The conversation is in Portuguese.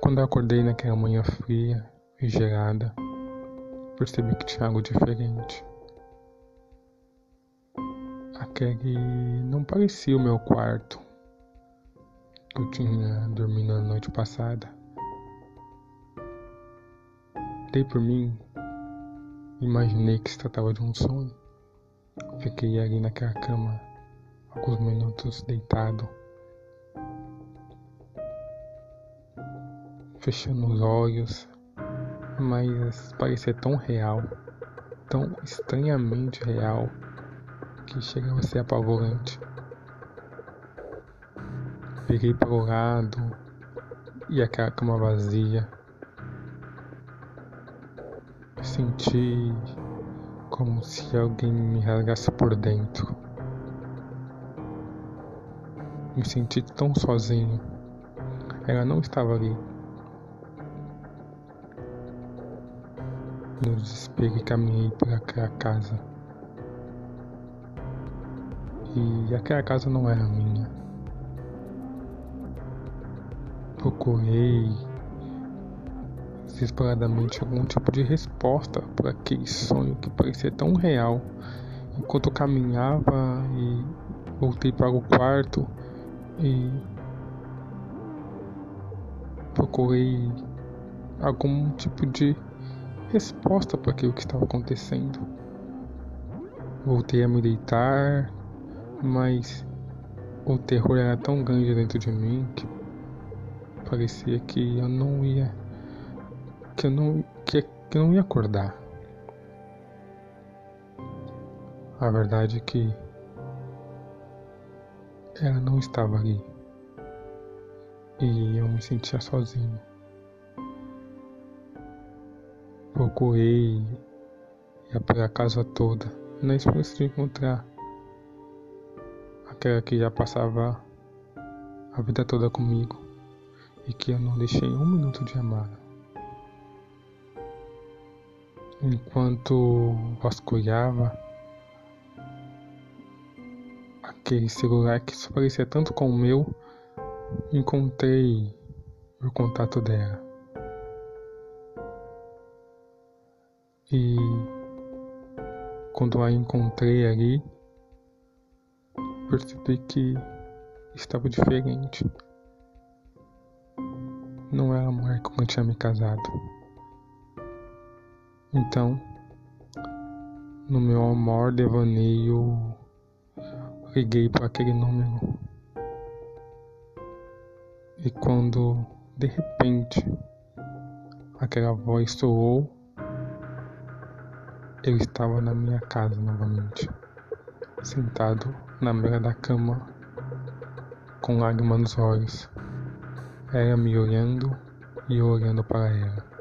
Quando eu acordei naquela manhã fria e gelada, percebi que tinha algo diferente. Aquele não parecia o meu quarto que eu tinha dormido na noite passada. Dei por mim, imaginei que se tratava de um sonho. Fiquei ali naquela cama alguns minutos deitado, fechando os olhos, mas parecia tão real, tão estranhamente real, que chegava a ser apavorante. Virei para o lado e aquela cama vazia. Senti como se alguém me rasgasse por dentro. Me senti tão sozinho. Ela não estava ali. No desespero, caminhei para aquela casa. E aquela casa não era minha. Procurei desesperadamente algum tipo de resposta para aquele sonho que parecia tão real. Enquanto eu caminhava e voltei para o quarto e procurei algum tipo de resposta para aquilo que estava acontecendo. Voltei a me deitar, mas o terror era tão grande dentro de mim que parecia que eu não ia que eu não que, que eu não ia acordar. A verdade é que ela não estava ali. E eu me sentia sozinho. Procurei ia pela casa toda, na esperança de encontrar aquela que já passava a vida toda comigo e que eu não deixei um minuto de amar. Enquanto vasculhava, aquele celular que se parecia tanto com o meu, encontrei o contato dela. E quando a encontrei ali, percebi que estava diferente. Não era a mulher com quem tinha me casado. Então, no meu amor devaneio liguei para aquele número. E quando de repente aquela voz soou, eu estava na minha casa novamente, sentado na beira da cama, com lágrimas nos olhos. Ela me olhando e olhando para ela.